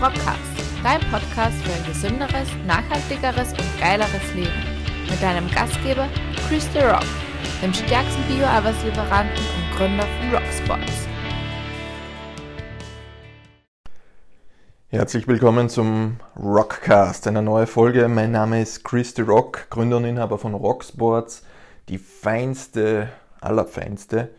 Rockcast, dein Podcast für ein gesünderes, nachhaltigeres und geileres Leben. Mit deinem Gastgeber Chris The Rock, dem stärksten Bio-Arbeitslieferanten und Gründer von Rocksports. Herzlich willkommen zum Rockcast, einer neuen Folge. Mein Name ist Chris The Rock, Gründer und Inhaber von Rocksports, die feinste, allerfeinste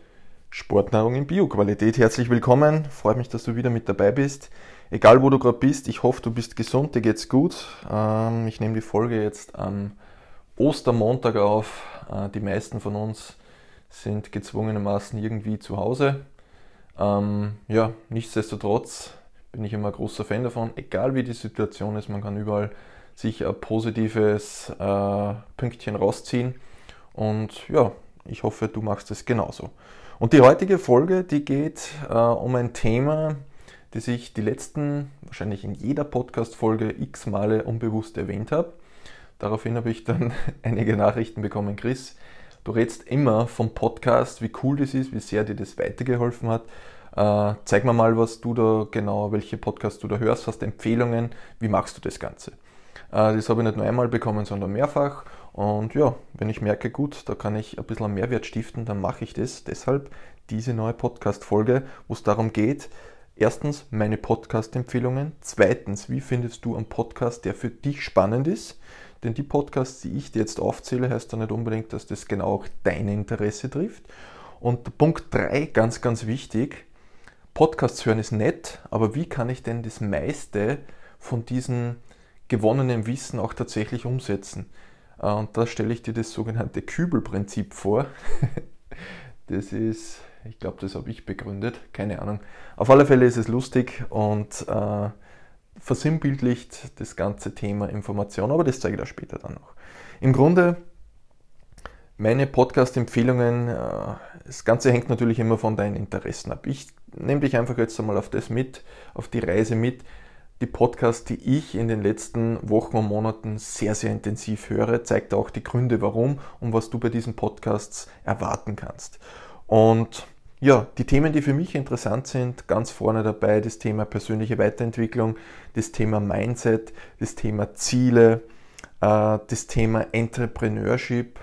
Sportnahrung in Bioqualität. Herzlich willkommen, freut mich, dass du wieder mit dabei bist. Egal wo du gerade bist, ich hoffe, du bist gesund, dir geht's gut. Ähm, ich nehme die Folge jetzt am Ostermontag auf. Äh, die meisten von uns sind gezwungenermaßen irgendwie zu Hause. Ähm, ja, nichtsdestotrotz bin ich immer ein großer Fan davon, egal wie die Situation ist, man kann überall sich ein positives äh, Pünktchen rausziehen. Und ja, ich hoffe, du machst es genauso. Und die heutige Folge, die geht äh, um ein Thema, das ich die letzten, wahrscheinlich in jeder Podcast-Folge x Male unbewusst erwähnt habe. Daraufhin habe ich dann einige Nachrichten bekommen. Chris, du redest immer vom Podcast, wie cool das ist, wie sehr dir das weitergeholfen hat. Äh, zeig mir mal, was du da genau, welche Podcasts du da hörst, hast Empfehlungen, wie machst du das Ganze? Äh, das habe ich nicht nur einmal bekommen, sondern mehrfach. Und ja, wenn ich merke, gut, da kann ich ein bisschen Mehrwert stiften, dann mache ich das. Deshalb diese neue Podcast-Folge, wo es darum geht, erstens meine Podcast-Empfehlungen, zweitens, wie findest du einen Podcast, der für dich spannend ist? Denn die Podcasts, die ich dir jetzt aufzähle, heißt ja nicht unbedingt, dass das genau auch dein Interesse trifft. Und Punkt 3, ganz, ganz wichtig, Podcasts hören ist nett, aber wie kann ich denn das meiste von diesem gewonnenen Wissen auch tatsächlich umsetzen? Äh, und da stelle ich dir das sogenannte Kübelprinzip vor. Das ist, ich glaube, das habe ich begründet, keine Ahnung. Auf alle Fälle ist es lustig und äh, versinnbildlicht das ganze Thema Information, aber das zeige ich da später dann noch. Im Grunde, meine Podcast-Empfehlungen, äh, das Ganze hängt natürlich immer von deinen Interessen ab. Ich nehme dich einfach jetzt einmal auf das mit, auf die Reise mit, die Podcasts, die ich in den letzten Wochen und Monaten sehr, sehr intensiv höre, zeigt auch die Gründe, warum und was du bei diesen Podcasts erwarten kannst. Und ja, die Themen, die für mich interessant sind, ganz vorne dabei das Thema persönliche Weiterentwicklung, das Thema Mindset, das Thema Ziele, äh, das Thema Entrepreneurship,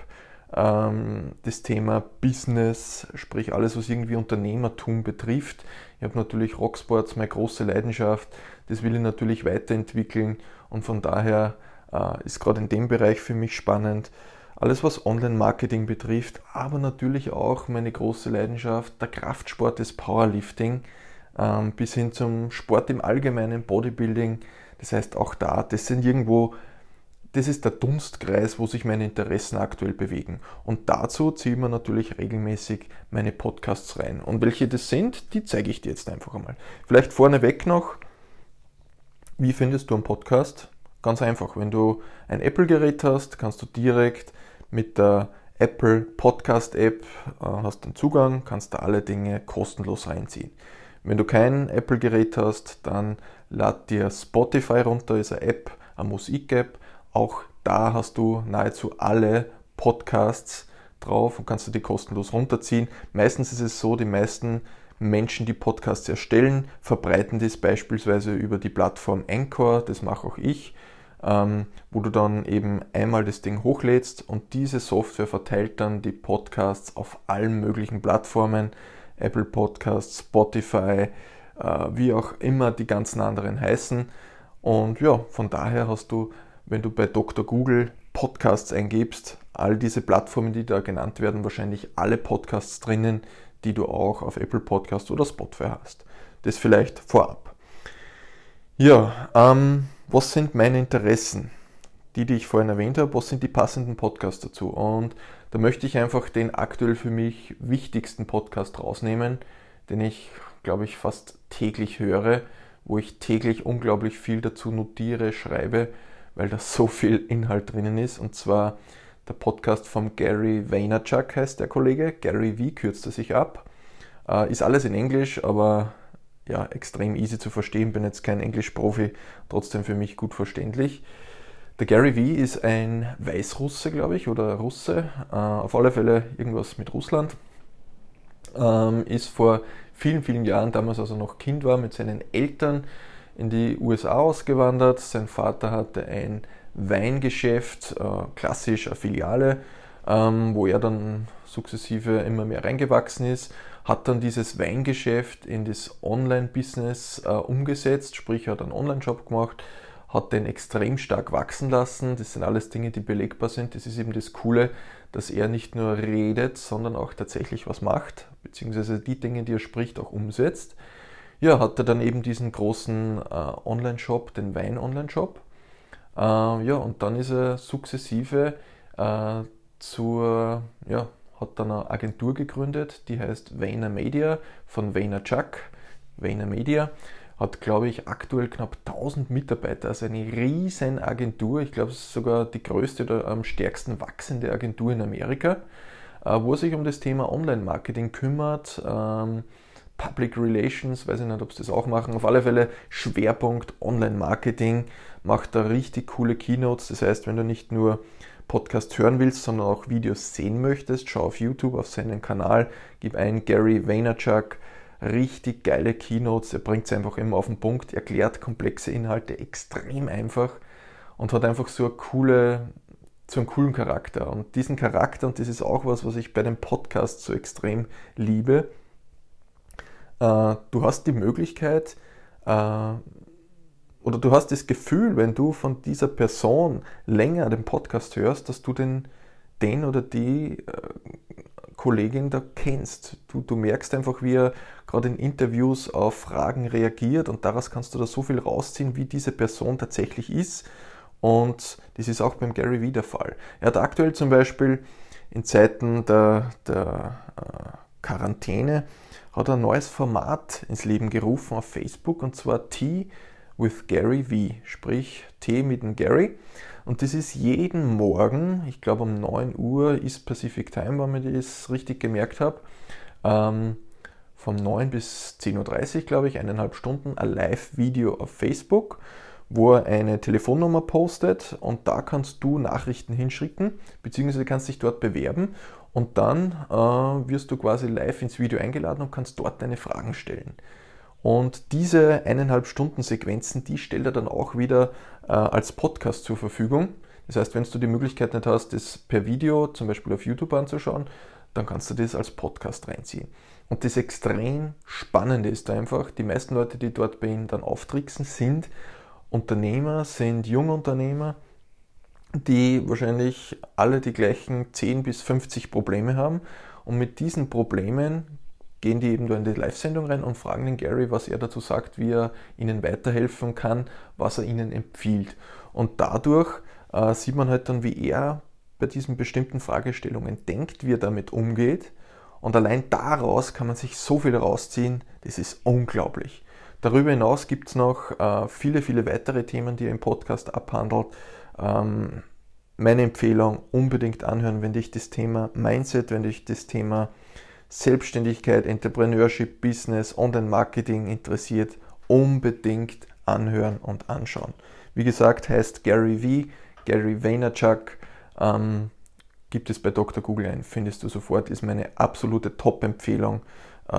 ähm, das Thema Business, sprich alles, was irgendwie Unternehmertum betrifft. Ich habe natürlich Rocksports, meine große Leidenschaft, das will ich natürlich weiterentwickeln und von daher äh, ist gerade in dem Bereich für mich spannend. Alles, was Online-Marketing betrifft, aber natürlich auch meine große Leidenschaft, der Kraftsport, des Powerlifting, ähm, bis hin zum Sport im Allgemeinen, Bodybuilding. Das heißt, auch da, das sind irgendwo, das ist der Dunstkreis, wo sich meine Interessen aktuell bewegen. Und dazu ziehe ich mir natürlich regelmäßig meine Podcasts rein. Und welche das sind, die zeige ich dir jetzt einfach einmal. Vielleicht vorneweg noch, wie findest du einen Podcast? Ganz einfach, wenn du ein Apple-Gerät hast, kannst du direkt mit der Apple Podcast App äh, hast den Zugang, kannst da alle Dinge kostenlos reinziehen. Wenn du kein Apple-Gerät hast, dann lad dir Spotify runter, ist eine App, eine Musik-App. Auch da hast du nahezu alle Podcasts drauf und kannst du die kostenlos runterziehen. Meistens ist es so, die meisten Menschen, die Podcasts erstellen, verbreiten das beispielsweise über die Plattform Anchor, das mache auch ich, ähm, wo du dann eben einmal das Ding hochlädst und diese Software verteilt dann die Podcasts auf allen möglichen Plattformen, Apple Podcasts, Spotify, äh, wie auch immer die ganzen anderen heißen. Und ja, von daher hast du, wenn du bei Dr. Google Podcasts eingibst, all diese Plattformen, die da genannt werden, wahrscheinlich alle Podcasts drinnen, die du auch auf Apple Podcast oder Spotify hast. Das vielleicht vorab. Ja, ähm, was sind meine Interessen? Die, die ich vorhin erwähnt habe, was sind die passenden Podcasts dazu? Und da möchte ich einfach den aktuell für mich wichtigsten Podcast rausnehmen, den ich, glaube ich, fast täglich höre, wo ich täglich unglaublich viel dazu notiere, schreibe, weil da so viel Inhalt drinnen ist. Und zwar der Podcast von Gary Vaynerchuk heißt der Kollege. Gary V kürzt er sich ab. Äh, ist alles in Englisch, aber ja, extrem easy zu verstehen. Bin jetzt kein Englisch-Profi, trotzdem für mich gut verständlich. Der Gary V ist ein Weißrusse, glaube ich, oder Russe. Äh, auf alle Fälle irgendwas mit Russland. Ähm, ist vor vielen, vielen Jahren, damals als er noch Kind war, mit seinen Eltern in die USA ausgewandert. Sein Vater hatte ein Weingeschäft, äh, klassisch eine Filiale, ähm, wo er dann sukzessive immer mehr reingewachsen ist, hat dann dieses Weingeschäft in das Online-Business äh, umgesetzt, sprich hat einen Online-Shop gemacht, hat den extrem stark wachsen lassen. Das sind alles Dinge, die belegbar sind. Das ist eben das Coole, dass er nicht nur redet, sondern auch tatsächlich was macht, beziehungsweise die Dinge, die er spricht, auch umsetzt. Ja, hat er dann eben diesen großen äh, Online-Shop, den Wein-Online-Shop. Äh, ja, und dann ist er sukzessive äh, zur, ja, hat dann eine Agentur gegründet, die heißt Vayner Media von Vayner Chuck, Vayner Media hat, glaube ich, aktuell knapp 1000 Mitarbeiter, also eine riesen Agentur. Ich glaube, es ist sogar die größte oder am stärksten wachsende Agentur in Amerika, äh, wo sich um das Thema Online-Marketing kümmert. Ähm, Public Relations, weiß ich nicht, ob sie das auch machen. Auf alle Fälle Schwerpunkt Online-Marketing, macht da richtig coole Keynotes. Das heißt, wenn du nicht nur Podcast hören willst, sondern auch Videos sehen möchtest, schau auf YouTube auf seinen Kanal, gib ein Gary Vaynerchuk richtig geile Keynotes. Er bringt es einfach immer auf den Punkt, erklärt komplexe Inhalte extrem einfach und hat einfach so, eine coole, so einen coolen Charakter. Und diesen Charakter, und das ist auch was, was ich bei dem Podcast so extrem liebe, äh, du hast die Möglichkeit, äh, oder du hast das Gefühl, wenn du von dieser Person länger den Podcast hörst, dass du den, den oder die äh, Kollegin da kennst. Du, du merkst einfach, wie er gerade in Interviews auf Fragen reagiert und daraus kannst du da so viel rausziehen, wie diese Person tatsächlich ist. Und das ist auch beim Gary Vee der Fall. Er hat aktuell zum Beispiel in Zeiten der, der äh, Quarantäne hat ein neues Format ins Leben gerufen auf Facebook und zwar Tea with Gary V, sprich Tee mit dem Gary. Und das ist jeden Morgen, ich glaube um 9 Uhr ist Pacific Time, wenn ich das richtig gemerkt habe, ähm, von 9 bis 10.30 Uhr, glaube ich, eineinhalb Stunden, ein Live-Video auf Facebook, wo er eine Telefonnummer postet und da kannst du Nachrichten hinschicken, beziehungsweise kannst dich dort bewerben und dann äh, wirst du quasi live ins Video eingeladen und kannst dort deine Fragen stellen. Und diese eineinhalb Stunden Sequenzen, die stellt er dann auch wieder äh, als Podcast zur Verfügung. Das heißt, wenn du die Möglichkeit nicht hast, das per Video zum Beispiel auf YouTube anzuschauen, dann kannst du das als Podcast reinziehen. Und das extrem Spannende ist einfach, die meisten Leute, die dort bei ihm dann auftricksen, sind Unternehmer, sind Jungunternehmer, die wahrscheinlich alle die gleichen 10 bis 50 Probleme haben. Und mit diesen Problemen gehen die eben da in die Live-Sendung rein und fragen den Gary, was er dazu sagt, wie er ihnen weiterhelfen kann, was er ihnen empfiehlt. Und dadurch äh, sieht man halt dann, wie er bei diesen bestimmten Fragestellungen denkt, wie er damit umgeht. Und allein daraus kann man sich so viel rausziehen, das ist unglaublich. Darüber hinaus gibt es noch äh, viele, viele weitere Themen, die er im Podcast abhandelt. Ähm, meine Empfehlung, unbedingt anhören, wenn dich das Thema Mindset, wenn dich das Thema Selbstständigkeit, Entrepreneurship, Business, Online-Marketing interessiert, unbedingt anhören und anschauen. Wie gesagt, heißt Gary V, Gary Vaynerchuk, ähm, gibt es bei Dr. Google ein, findest du sofort, ist meine absolute Top-Empfehlung. Äh,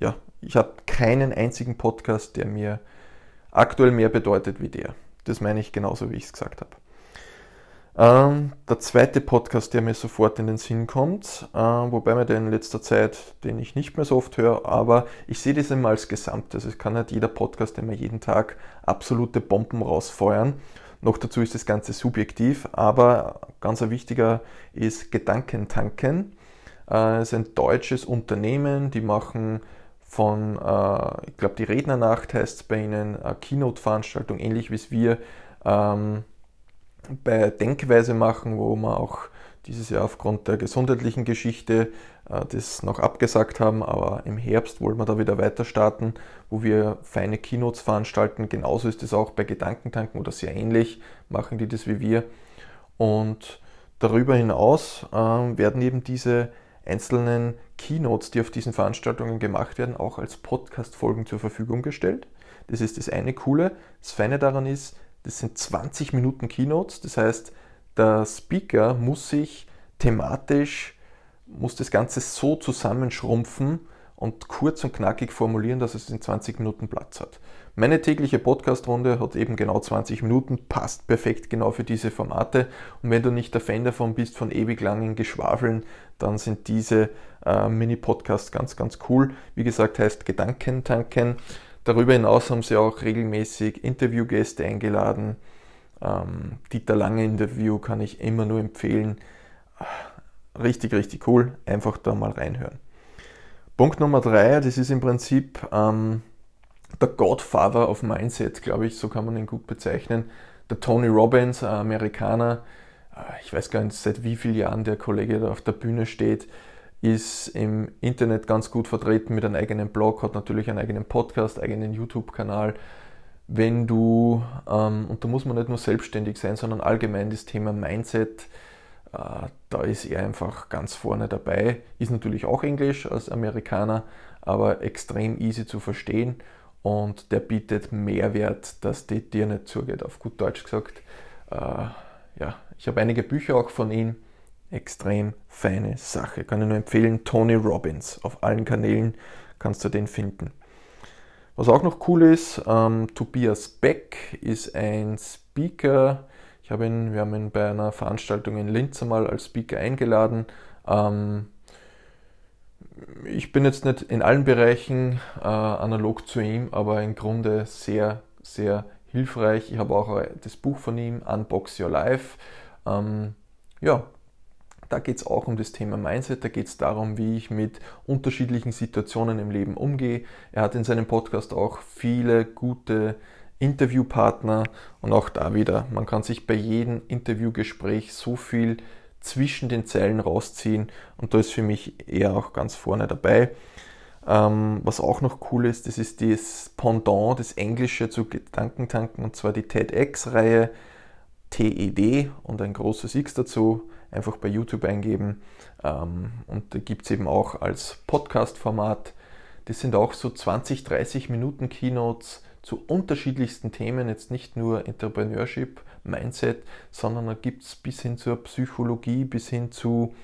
ja, ich habe keinen einzigen Podcast, der mir aktuell mehr bedeutet wie der. Das meine ich genauso, wie ich es gesagt habe. Ähm, der zweite Podcast, der mir sofort in den Sinn kommt, äh, wobei mir den in letzter Zeit, den ich nicht mehr so oft höre, aber ich sehe das immer als Gesamt. Also es kann nicht jeder Podcast immer jeden Tag absolute Bomben rausfeuern. Noch dazu ist das Ganze subjektiv, aber ganz ein wichtiger ist Gedankentanken. Äh, es ist ein deutsches Unternehmen, die machen von, äh, ich glaube, die Rednernacht heißt es bei ihnen, Keynote-Veranstaltung, ähnlich wie es wir ähm, bei Denkweise machen, wo wir auch dieses Jahr aufgrund der gesundheitlichen Geschichte äh, das noch abgesagt haben, aber im Herbst wollen wir da wieder weiter starten, wo wir feine Keynotes veranstalten. Genauso ist es auch bei Gedankentanken oder sehr ähnlich, machen die das wie wir. Und darüber hinaus äh, werden eben diese einzelnen Keynotes, die auf diesen Veranstaltungen gemacht werden, auch als Podcast-Folgen zur Verfügung gestellt. Das ist das eine Coole. Das Feine daran ist, das sind 20 Minuten Keynotes. Das heißt, der Speaker muss sich thematisch muss das Ganze so zusammenschrumpfen, und kurz und knackig formulieren, dass es in 20 Minuten Platz hat. Meine tägliche Podcast-Runde hat eben genau 20 Minuten, passt perfekt genau für diese Formate. Und wenn du nicht der Fan davon bist, von ewig langen Geschwafeln, dann sind diese äh, Mini-Podcasts ganz, ganz cool. Wie gesagt, heißt Gedankentanken. Darüber hinaus haben sie auch regelmäßig Interviewgäste eingeladen. Ähm, Dieter Lange Interview kann ich immer nur empfehlen. Richtig, richtig cool. Einfach da mal reinhören. Punkt Nummer drei, das ist im Prinzip ähm, der Godfather of Mindset, glaube ich, so kann man ihn gut bezeichnen. Der Tony Robbins, Amerikaner, äh, ich weiß gar nicht, seit wie vielen Jahren der Kollege da auf der Bühne steht, ist im Internet ganz gut vertreten mit einem eigenen Blog, hat natürlich einen eigenen Podcast, eigenen YouTube-Kanal. Wenn du, ähm, und da muss man nicht nur selbstständig sein, sondern allgemein das Thema Mindset, äh, da ist er einfach ganz vorne dabei. Ist natürlich auch Englisch als Amerikaner, aber extrem easy zu verstehen und der bietet Mehrwert, dass die dir nicht zugeht, auf gut Deutsch gesagt. Äh, ja, ich habe einige Bücher auch von ihm extrem feine Sache. Kann ich nur empfehlen, Tony Robbins. Auf allen Kanälen kannst du den finden. Was auch noch cool ist, ähm, Tobias Beck ist ein Speaker. Ich habe ihn, wir haben ihn bei einer Veranstaltung in Linz einmal als Speaker eingeladen. Ähm, ich bin jetzt nicht in allen Bereichen äh, analog zu ihm, aber im Grunde sehr, sehr hilfreich. Ich habe auch das Buch von ihm, Unbox Your Life. Ähm, ja, da geht es auch um das Thema Mindset, da geht es darum, wie ich mit unterschiedlichen Situationen im Leben umgehe. Er hat in seinem Podcast auch viele gute Interviewpartner und auch da wieder, man kann sich bei jedem Interviewgespräch so viel zwischen den Zeilen rausziehen und da ist für mich eher auch ganz vorne dabei. Ähm, was auch noch cool ist, das ist das Pendant, das Englische zu Gedankentanken und zwar die TEDx-Reihe TED und ein großes X dazu einfach bei YouTube eingeben. Ähm, und da gibt es eben auch als Podcast-Format. Das sind auch so 20, 30 Minuten Keynotes zu unterschiedlichsten Themen, jetzt nicht nur Entrepreneurship, Mindset, sondern da gibt es bis hin zur Psychologie, bis hin zu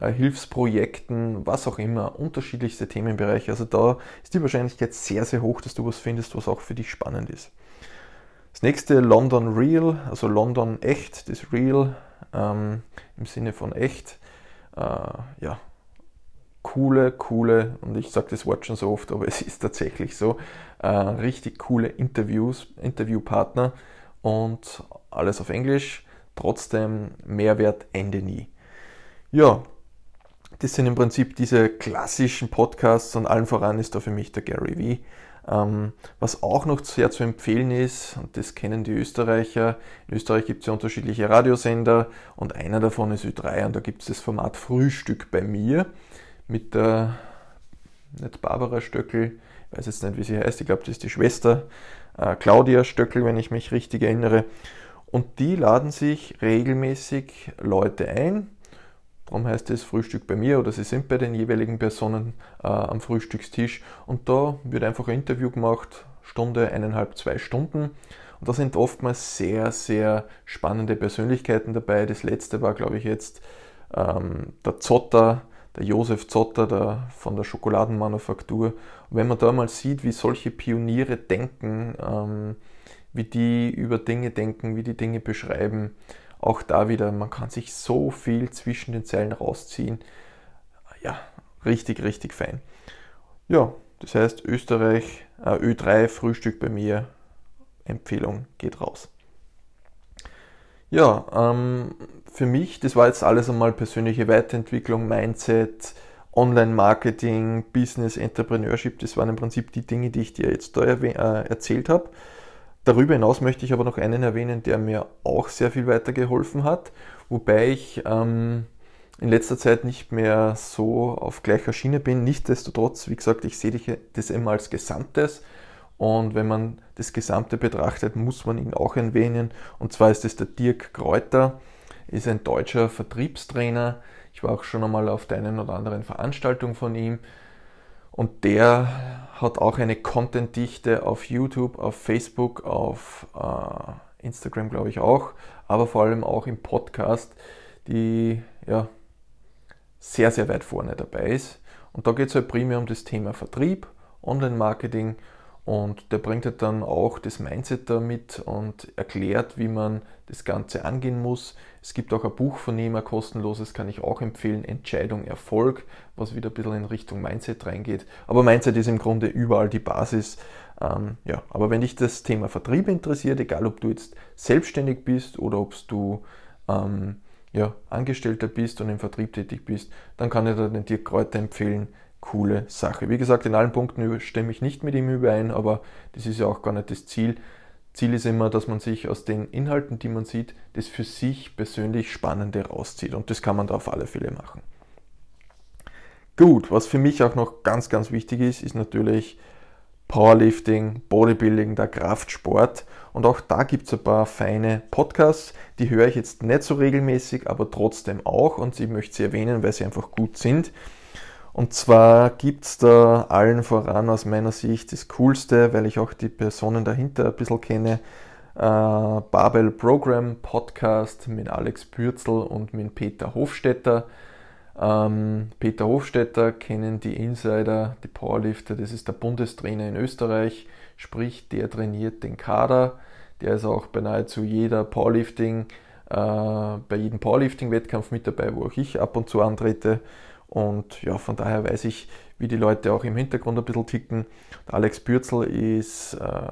äh, Hilfsprojekten, was auch immer, unterschiedlichste Themenbereiche. Also da ist die Wahrscheinlichkeit sehr, sehr hoch, dass du was findest, was auch für dich spannend ist. Das nächste London Real, also London echt, das Real ähm, im Sinne von echt. Äh, ja, coole, coole, und ich sage das Wort schon so oft, aber es ist tatsächlich so, äh, richtig coole Interviews, Interviewpartner und alles auf Englisch, trotzdem Mehrwert Ende nie. Ja, das sind im Prinzip diese klassischen Podcasts und allen voran ist da für mich der Gary Vee. Ähm, was auch noch sehr zu empfehlen ist, und das kennen die Österreicher, in Österreich gibt es ja unterschiedliche Radiosender und einer davon ist Ö3 und da gibt es das Format Frühstück bei mir mit der, nicht Barbara Stöckel, ich weiß jetzt nicht, wie sie heißt, ich glaube, das ist die Schwester, äh, Claudia Stöckel, wenn ich mich richtig erinnere. Und die laden sich regelmäßig Leute ein, Darum heißt es Frühstück bei mir oder sie sind bei den jeweiligen Personen äh, am Frühstückstisch und da wird einfach ein Interview gemacht, Stunde, eineinhalb, zwei Stunden. Und da sind oftmals sehr, sehr spannende Persönlichkeiten dabei. Das letzte war, glaube ich, jetzt ähm, der Zotter, der Josef Zotter der, von der Schokoladenmanufaktur. Und wenn man da mal sieht, wie solche Pioniere denken, ähm, wie die über Dinge denken, wie die Dinge beschreiben, auch da wieder, man kann sich so viel zwischen den Zeilen rausziehen. Ja, richtig, richtig fein. Ja, das heißt Österreich, äh, Ö3 Frühstück bei mir, Empfehlung geht raus. Ja, ähm, für mich, das war jetzt alles einmal persönliche Weiterentwicklung, Mindset, Online-Marketing, Business, Entrepreneurship, das waren im Prinzip die Dinge, die ich dir jetzt da äh, erzählt habe. Darüber hinaus möchte ich aber noch einen erwähnen, der mir auch sehr viel weitergeholfen hat, wobei ich ähm, in letzter Zeit nicht mehr so auf gleicher Schiene bin. Nichtsdestotrotz, wie gesagt, ich sehe das immer als Gesamtes. Und wenn man das Gesamte betrachtet, muss man ihn auch erwähnen. Und zwar ist es der Dirk Kräuter, ist ein deutscher Vertriebstrainer. Ich war auch schon einmal auf der einen oder anderen Veranstaltung von ihm. Und der hat auch eine Content-Dichte auf YouTube, auf Facebook, auf äh, Instagram glaube ich auch, aber vor allem auch im Podcast, die ja sehr, sehr weit vorne dabei ist. Und da geht es halt primär um das Thema Vertrieb, Online-Marketing und der bringt halt dann auch das Mindset damit und erklärt, wie man das Ganze angehen muss. Es gibt auch ein Buch von ihm, ein kostenloses, kann ich auch empfehlen, Entscheidung Erfolg, was wieder ein bisschen in Richtung Mindset reingeht. Aber Mindset ist im Grunde überall die Basis. Ähm, ja, aber wenn dich das Thema Vertrieb interessiert, egal ob du jetzt selbstständig bist oder ob du ähm, ja, Angestellter bist und im Vertrieb tätig bist, dann kann ich dir Dirk Kräuter empfehlen. Coole Sache. Wie gesagt, in allen Punkten stimme ich nicht mit ihm überein, aber das ist ja auch gar nicht das Ziel. Ziel ist immer, dass man sich aus den Inhalten, die man sieht, das für sich persönlich Spannende rauszieht. Und das kann man da auf alle Fälle machen. Gut, was für mich auch noch ganz, ganz wichtig ist, ist natürlich Powerlifting, Bodybuilding, der Kraftsport. Und auch da gibt es ein paar feine Podcasts, die höre ich jetzt nicht so regelmäßig, aber trotzdem auch. Und ich möchte sie erwähnen, weil sie einfach gut sind. Und zwar gibt es da allen voran aus meiner Sicht das Coolste, weil ich auch die Personen dahinter ein bisschen kenne. Äh, Babel Program Podcast mit Alex Bürzel und mit Peter Hofstetter. Ähm, Peter Hofstetter kennen die Insider, die Powerlifter, das ist der Bundestrainer in Österreich, sprich der trainiert den Kader, der ist auch bei nahezu jeder Powerlifting, äh, bei jedem Powerlifting-Wettkampf mit dabei, wo auch ich ab und zu antrete. Und ja, von daher weiß ich, wie die Leute auch im Hintergrund ein bisschen ticken. Der Alex Bürzel ist äh,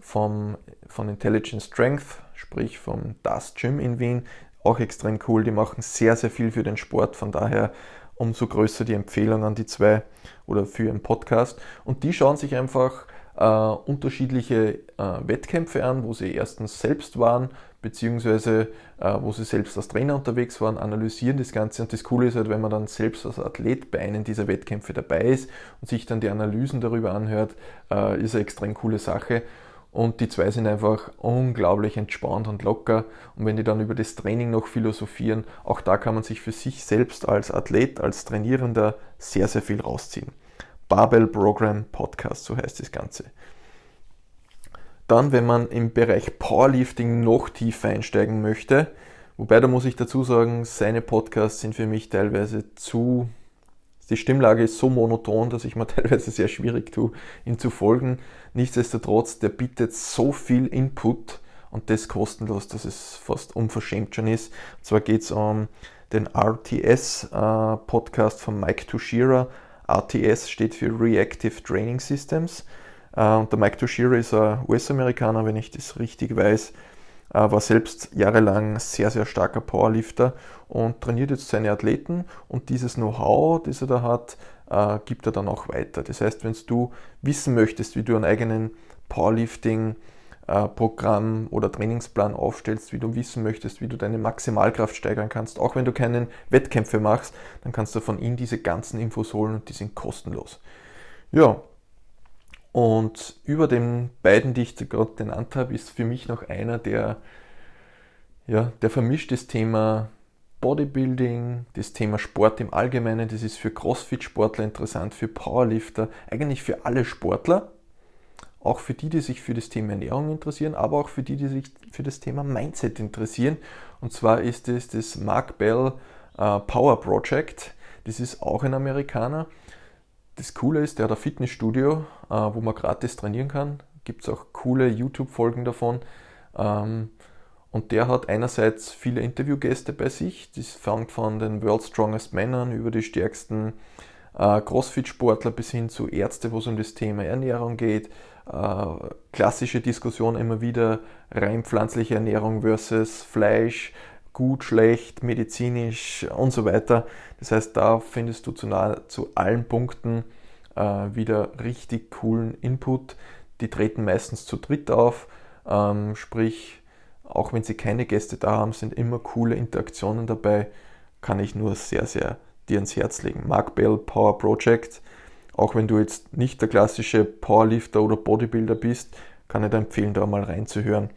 vom, von Intelligent Strength, sprich vom Das Gym in Wien, auch extrem cool. Die machen sehr, sehr viel für den Sport. Von daher umso größer die Empfehlung an die zwei oder für ihren Podcast. Und die schauen sich einfach äh, unterschiedliche äh, Wettkämpfe an, wo sie erstens selbst waren, beziehungsweise äh, wo sie selbst als Trainer unterwegs waren, analysieren das Ganze. Und das Coole ist halt, wenn man dann selbst als Athlet bei einem dieser Wettkämpfe dabei ist und sich dann die Analysen darüber anhört, äh, ist eine extrem coole Sache. Und die zwei sind einfach unglaublich entspannt und locker. Und wenn die dann über das Training noch philosophieren, auch da kann man sich für sich selbst als Athlet, als Trainierender sehr, sehr viel rausziehen. Barbell Program Podcast, so heißt das Ganze. Dann, wenn man im Bereich Powerlifting noch tiefer einsteigen möchte, wobei da muss ich dazu sagen, seine Podcasts sind für mich teilweise zu die Stimmlage ist so monoton, dass ich mir teilweise sehr schwierig tue, ihm zu folgen. Nichtsdestotrotz, der bietet so viel Input und das kostenlos, dass es fast unverschämt schon ist. Und zwar geht es um den RTS-Podcast äh, von Mike Tushira. RTS steht für Reactive Training Systems. Äh, und der Mike Tushira ist ein US-Amerikaner, wenn ich das richtig weiß. Äh, war selbst jahrelang sehr, sehr starker Powerlifter und trainiert jetzt seine Athleten und dieses Know-how, das er da hat, äh, gibt er dann auch weiter. Das heißt, wenn du wissen möchtest, wie du einen eigenen Powerlifting Programm oder Trainingsplan aufstellst, wie du wissen möchtest, wie du deine Maximalkraft steigern kannst, auch wenn du keinen Wettkämpfe machst, dann kannst du von ihm diese ganzen Infos holen und die sind kostenlos. Ja, und über den beiden, die ich gerade genannt habe, ist für mich noch einer, der, ja, der vermischt das Thema Bodybuilding, das Thema Sport im Allgemeinen, das ist für Crossfit-Sportler interessant, für Powerlifter, eigentlich für alle Sportler, auch für die, die sich für das Thema Ernährung interessieren, aber auch für die, die sich für das Thema Mindset interessieren. Und zwar ist es das Mark Bell äh, Power Project. Das ist auch ein Amerikaner das Coole ist, der hat ein Fitnessstudio, äh, wo man gratis trainieren kann. Gibt es auch coole YouTube-Folgen davon. Ähm, und der hat einerseits viele Interviewgäste bei sich. Das fängt von den World Strongest Männern über die stärksten äh, Crossfit-Sportler bis hin zu Ärzte, wo es um das Thema Ernährung geht. Äh, klassische Diskussion immer wieder rein pflanzliche Ernährung versus Fleisch, gut, schlecht, medizinisch und so weiter. Das heißt, da findest du zu, nahezu allen Punkten äh, wieder richtig coolen Input. Die treten meistens zu dritt auf, ähm, sprich, auch wenn sie keine Gäste da haben, sind immer coole Interaktionen dabei. Kann ich nur sehr, sehr dir ans Herz legen. Mark Bell Power Project. Auch wenn du jetzt nicht der klassische Powerlifter oder Bodybuilder bist, kann ich dir empfehlen, da mal reinzuhören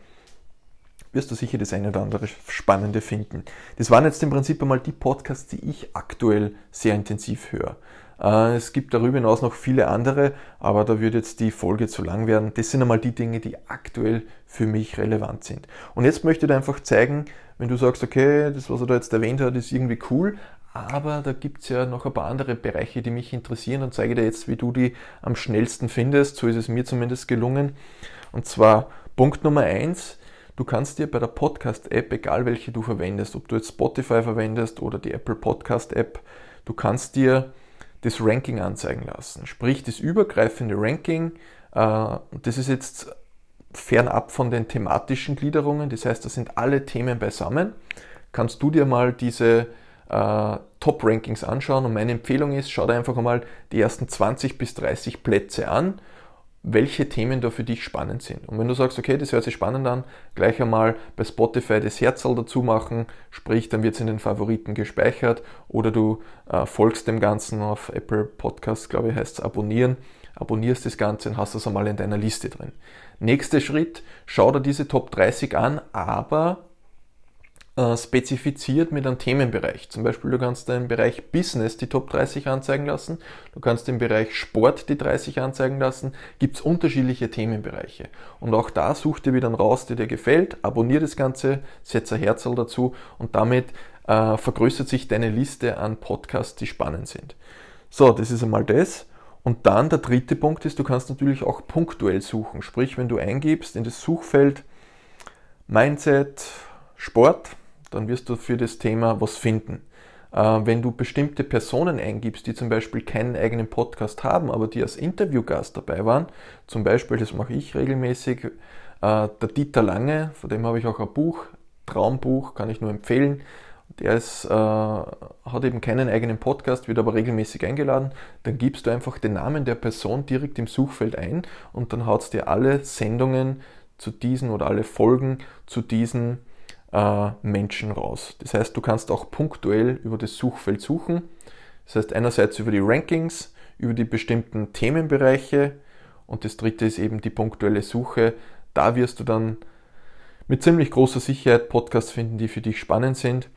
wirst du sicher das eine oder andere Spannende finden. Das waren jetzt im Prinzip einmal die Podcasts, die ich aktuell sehr intensiv höre. Äh, es gibt darüber hinaus noch viele andere, aber da würde jetzt die Folge zu lang werden. Das sind einmal die Dinge, die aktuell für mich relevant sind. Und jetzt möchte ich dir einfach zeigen, wenn du sagst, okay, das, was er da jetzt erwähnt hat, ist irgendwie cool, aber da gibt es ja noch ein paar andere Bereiche, die mich interessieren und zeige dir jetzt, wie du die am schnellsten findest. So ist es mir zumindest gelungen. Und zwar Punkt Nummer eins: Du kannst dir bei der Podcast-App, egal welche du verwendest, ob du jetzt Spotify verwendest oder die Apple Podcast-App, du kannst dir das Ranking anzeigen lassen. Sprich, das übergreifende Ranking, äh, das ist jetzt fernab von den thematischen Gliederungen, das heißt, da sind alle Themen beisammen. Kannst du dir mal diese äh, Top-Rankings anschauen und meine Empfehlung ist, schau dir einfach einmal die ersten 20 bis 30 Plätze an welche Themen da für dich spannend sind. Und wenn du sagst, okay, das hört sich spannend an, gleich einmal bei Spotify das Herzl dazu machen, sprich, dann wird es in den Favoriten gespeichert oder du äh, folgst dem Ganzen auf Apple Podcasts, glaube ich, heißt es abonnieren, abonnierst das Ganze und hast das einmal in deiner Liste drin. Nächster Schritt, schau dir diese Top 30 an, aber äh, spezifiziert mit einem Themenbereich. Zum Beispiel, du kannst im Bereich Business die Top 30 anzeigen lassen, du kannst im Bereich Sport die 30 anzeigen lassen, gibt es unterschiedliche Themenbereiche. Und auch da such dir wieder raus, der dir gefällt, abonniere das Ganze, setze ein Herzl dazu und damit äh, vergrößert sich deine Liste an Podcasts, die spannend sind. So, das ist einmal das. Und dann der dritte Punkt ist, du kannst natürlich auch punktuell suchen. Sprich, wenn du eingibst in das Suchfeld Mindset, Sport, dann wirst du für das Thema was finden. Äh, wenn du bestimmte Personen eingibst, die zum Beispiel keinen eigenen Podcast haben, aber die als Interviewgast dabei waren, zum Beispiel, das mache ich regelmäßig, äh, der Dieter Lange, von dem habe ich auch ein Buch, Traumbuch, kann ich nur empfehlen. Der ist, äh, hat eben keinen eigenen Podcast, wird aber regelmäßig eingeladen. Dann gibst du einfach den Namen der Person direkt im Suchfeld ein und dann haut es dir alle Sendungen zu diesen oder alle Folgen zu diesen äh, Menschen raus. Das heißt, du kannst auch punktuell über das Suchfeld suchen. Das heißt, einerseits über die Rankings, über die bestimmten Themenbereiche und das dritte ist eben die punktuelle Suche. Da wirst du dann mit ziemlich großer Sicherheit Podcasts finden, die für dich spannend sind.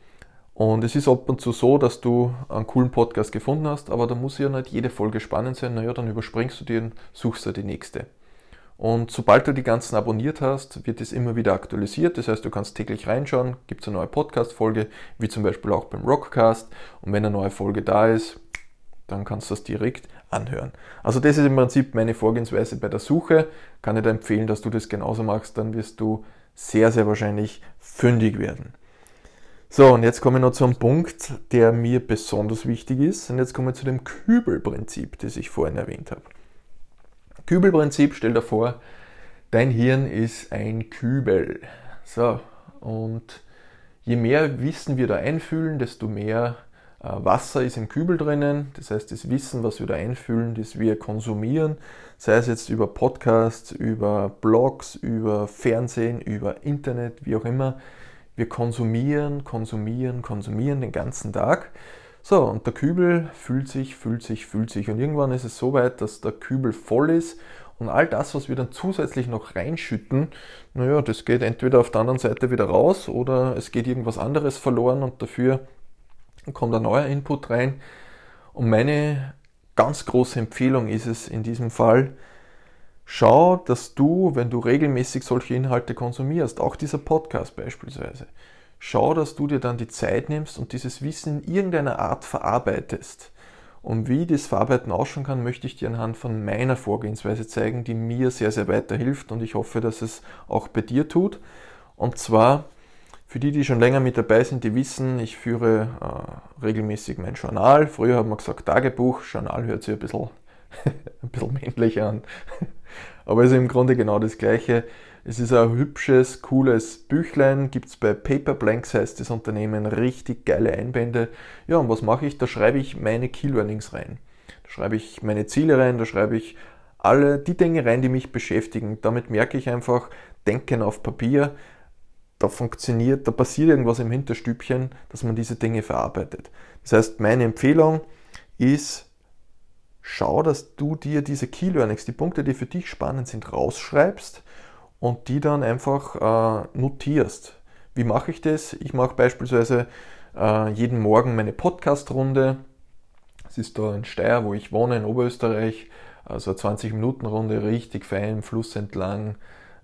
Und es ist ab und zu so, dass du einen coolen Podcast gefunden hast, aber da muss ja nicht jede Folge spannend sein. Naja, dann überspringst du die und suchst dir die nächste. Und sobald du die ganzen abonniert hast, wird es immer wieder aktualisiert. Das heißt, du kannst täglich reinschauen, gibt es eine neue Podcast-Folge, wie zum Beispiel auch beim Rockcast. Und wenn eine neue Folge da ist, dann kannst du das direkt anhören. Also das ist im Prinzip meine Vorgehensweise bei der Suche. Kann ich dir empfehlen, dass du das genauso machst, dann wirst du sehr, sehr wahrscheinlich fündig werden. So, und jetzt komme ich noch zu einem Punkt, der mir besonders wichtig ist. Und jetzt komme ich zu dem Kübelprinzip, das ich vorhin erwähnt habe. Kübelprinzip, stell dir vor, dein Hirn ist ein Kübel. So, und je mehr Wissen wir da einfühlen, desto mehr äh, Wasser ist im Kübel drinnen. Das heißt, das Wissen, was wir da einfühlen, das wir konsumieren, sei es jetzt über Podcasts, über Blogs, über Fernsehen, über Internet, wie auch immer. Wir konsumieren, konsumieren, konsumieren den ganzen Tag. So, und der Kübel fühlt sich, fühlt sich, fühlt sich. Und irgendwann ist es so weit, dass der Kübel voll ist und all das, was wir dann zusätzlich noch reinschütten, naja, das geht entweder auf der anderen Seite wieder raus oder es geht irgendwas anderes verloren und dafür kommt ein neuer Input rein. Und meine ganz große Empfehlung ist es in diesem Fall, schau, dass du, wenn du regelmäßig solche Inhalte konsumierst, auch dieser Podcast beispielsweise, schau, dass du dir dann die Zeit nimmst und dieses Wissen in irgendeiner Art verarbeitest. Und wie das Verarbeiten ausschauen kann, möchte ich dir anhand von meiner Vorgehensweise zeigen, die mir sehr, sehr weiterhilft und ich hoffe, dass es auch bei dir tut. Und zwar, für die, die schon länger mit dabei sind, die wissen, ich führe äh, regelmäßig mein Journal. Früher hat man gesagt Tagebuch, Journal hört sich ein bisschen, ein bisschen männlich an. Aber es ist im Grunde genau das Gleiche. Es ist ein hübsches, cooles Büchlein, gibt es bei Paper Blanks, heißt das Unternehmen, richtig geile Einbände. Ja, und was mache ich? Da schreibe ich meine Key Learnings rein. Da schreibe ich meine Ziele rein, da schreibe ich alle die Dinge rein, die mich beschäftigen. Damit merke ich einfach, Denken auf Papier, da funktioniert, da passiert irgendwas im Hinterstübchen, dass man diese Dinge verarbeitet. Das heißt, meine Empfehlung ist, schau, dass du dir diese Key Learnings, die Punkte, die für dich spannend sind, rausschreibst und die dann einfach äh, notierst. Wie mache ich das? Ich mache beispielsweise äh, jeden Morgen meine Podcast-Runde. Es ist da in Steyr, wo ich wohne, in Oberösterreich. Also 20 Minuten Runde, richtig fein, Fluss entlang,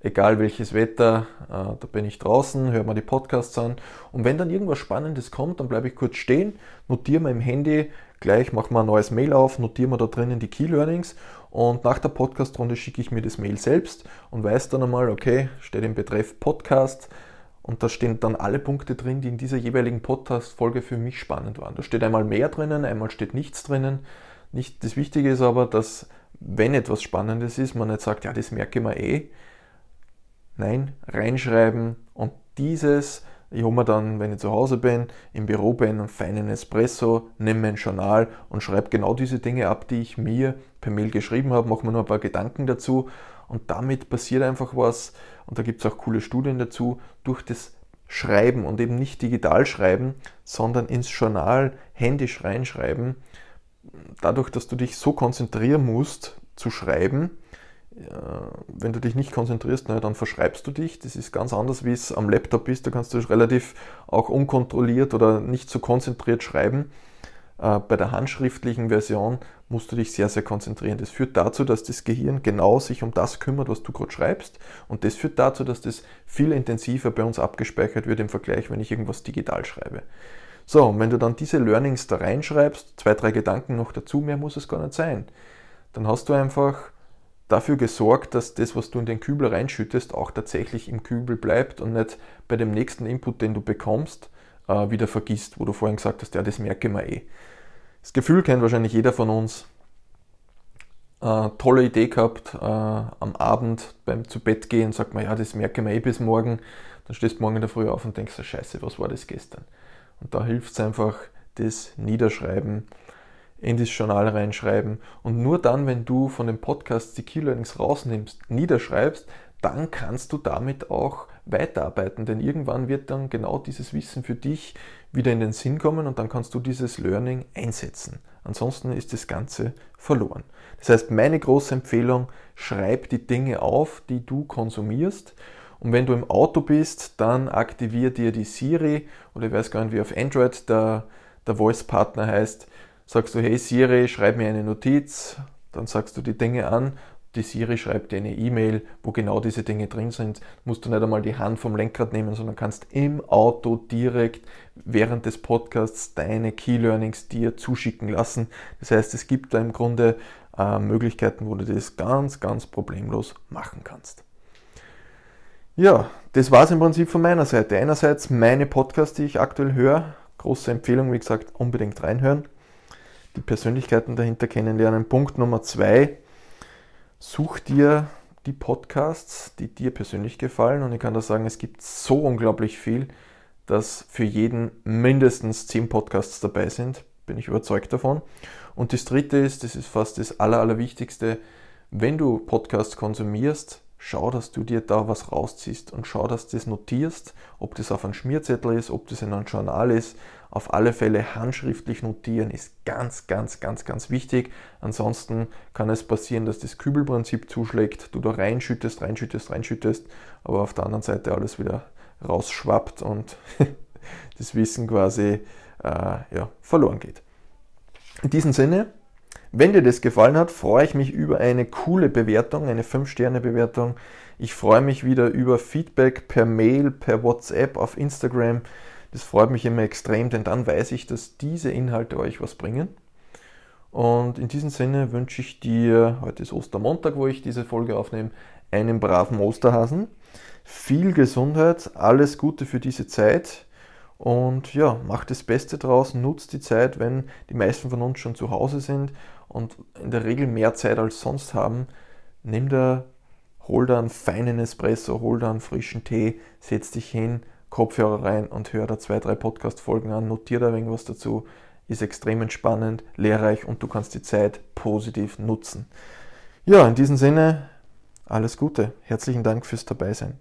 egal welches Wetter, äh, da bin ich draußen, höre mir die Podcasts an. Und wenn dann irgendwas Spannendes kommt, dann bleibe ich kurz stehen, notiere im Handy, gleich mache mir ein neues Mail auf, notiere mir da drinnen die Key Learnings und nach der Podcast-Runde schicke ich mir das Mail selbst und weiß dann einmal, okay, steht im Betreff Podcast und da stehen dann alle Punkte drin, die in dieser jeweiligen Podcast-Folge für mich spannend waren. Da steht einmal mehr drinnen, einmal steht nichts drinnen. Nicht, das Wichtige ist aber, dass wenn etwas Spannendes ist, man nicht sagt, ja, das merke ich mir eh, Nein, reinschreiben und dieses, ich hole mir dann, wenn ich zu Hause bin, im Büro bin, einen feinen Espresso, nehme mein Journal und schreibe genau diese Dinge ab, die ich mir per Mail geschrieben habe, mache mir nur ein paar Gedanken dazu. Und damit passiert einfach was. Und da gibt es auch coole Studien dazu, durch das Schreiben und eben nicht digital schreiben, sondern ins Journal händisch reinschreiben, dadurch, dass du dich so konzentrieren musst zu schreiben, wenn du dich nicht konzentrierst, na, dann verschreibst du dich. Das ist ganz anders, wie es am Laptop ist. Da kannst du relativ auch unkontrolliert oder nicht so konzentriert schreiben. Äh, bei der handschriftlichen Version musst du dich sehr, sehr konzentrieren. Das führt dazu, dass das Gehirn genau sich um das kümmert, was du gerade schreibst. Und das führt dazu, dass das viel intensiver bei uns abgespeichert wird im Vergleich, wenn ich irgendwas digital schreibe. So, und wenn du dann diese Learnings da reinschreibst, zwei, drei Gedanken noch dazu, mehr muss es gar nicht sein. Dann hast du einfach dafür gesorgt, dass das, was du in den Kübel reinschüttest, auch tatsächlich im Kübel bleibt und nicht bei dem nächsten Input, den du bekommst, äh, wieder vergisst, wo du vorhin gesagt hast, ja, das merke ich mir eh. Das Gefühl kennt wahrscheinlich jeder von uns. Äh, tolle Idee gehabt, äh, am Abend beim zu Bett gehen, sagt man, ja, das merke ich mir eh bis morgen. Dann stehst du morgen in der Früh auf und denkst, scheiße, was war das gestern? Und da hilft es einfach, das Niederschreiben, in das Journal reinschreiben. Und nur dann, wenn du von dem Podcast die Key Learnings rausnimmst, niederschreibst, dann kannst du damit auch weiterarbeiten. Denn irgendwann wird dann genau dieses Wissen für dich wieder in den Sinn kommen und dann kannst du dieses Learning einsetzen. Ansonsten ist das Ganze verloren. Das heißt, meine große Empfehlung, schreib die Dinge auf, die du konsumierst. Und wenn du im Auto bist, dann aktivier dir die Siri oder ich weiß gar nicht, wie auf Android der, der Voice-Partner heißt sagst du, hey Siri, schreib mir eine Notiz, dann sagst du die Dinge an, die Siri schreibt dir eine E-Mail, wo genau diese Dinge drin sind. Musst du nicht einmal die Hand vom Lenkrad nehmen, sondern kannst im Auto direkt während des Podcasts deine Key Learnings dir zuschicken lassen. Das heißt, es gibt da im Grunde äh, Möglichkeiten, wo du das ganz, ganz problemlos machen kannst. Ja, das war es im Prinzip von meiner Seite. Einerseits meine Podcasts, die ich aktuell höre. Große Empfehlung, wie gesagt, unbedingt reinhören die Persönlichkeiten dahinter kennenlernen. Punkt Nummer zwei, such dir die Podcasts, die dir persönlich gefallen. Und ich kann da sagen, es gibt so unglaublich viel, dass für jeden mindestens zehn Podcasts dabei sind. Bin ich überzeugt davon. Und das dritte ist, das ist fast das Aller, Allerwichtigste, wenn du Podcasts konsumierst, schau, dass du dir da was rausziehst und schau, dass du das notierst, ob das auf einem Schmierzettel ist, ob das in einem Journal ist. Auf alle Fälle handschriftlich notieren ist ganz, ganz, ganz, ganz wichtig. Ansonsten kann es passieren, dass das Kübelprinzip zuschlägt, du da reinschüttest, reinschüttest, reinschüttest, aber auf der anderen Seite alles wieder rausschwappt und das Wissen quasi äh, ja, verloren geht. In diesem Sinne, wenn dir das gefallen hat, freue ich mich über eine coole Bewertung, eine 5-Sterne-Bewertung. Ich freue mich wieder über Feedback per Mail, per WhatsApp, auf Instagram. Das freut mich immer extrem, denn dann weiß ich, dass diese Inhalte euch was bringen. Und in diesem Sinne wünsche ich dir, heute ist Ostermontag, wo ich diese Folge aufnehme, einen braven Osterhasen. Viel Gesundheit, alles Gute für diese Zeit. Und ja, macht das Beste draus, nutzt die Zeit, wenn die meisten von uns schon zu Hause sind und in der Regel mehr Zeit als sonst haben. Nimm da, hol da einen feinen Espresso, hol da einen frischen Tee, setz dich hin, Kopfhörer rein und hör da zwei, drei Podcast-Folgen an, notier da irgendwas dazu. Ist extrem entspannend, lehrreich und du kannst die Zeit positiv nutzen. Ja, in diesem Sinne, alles Gute. Herzlichen Dank fürs Dabeisein.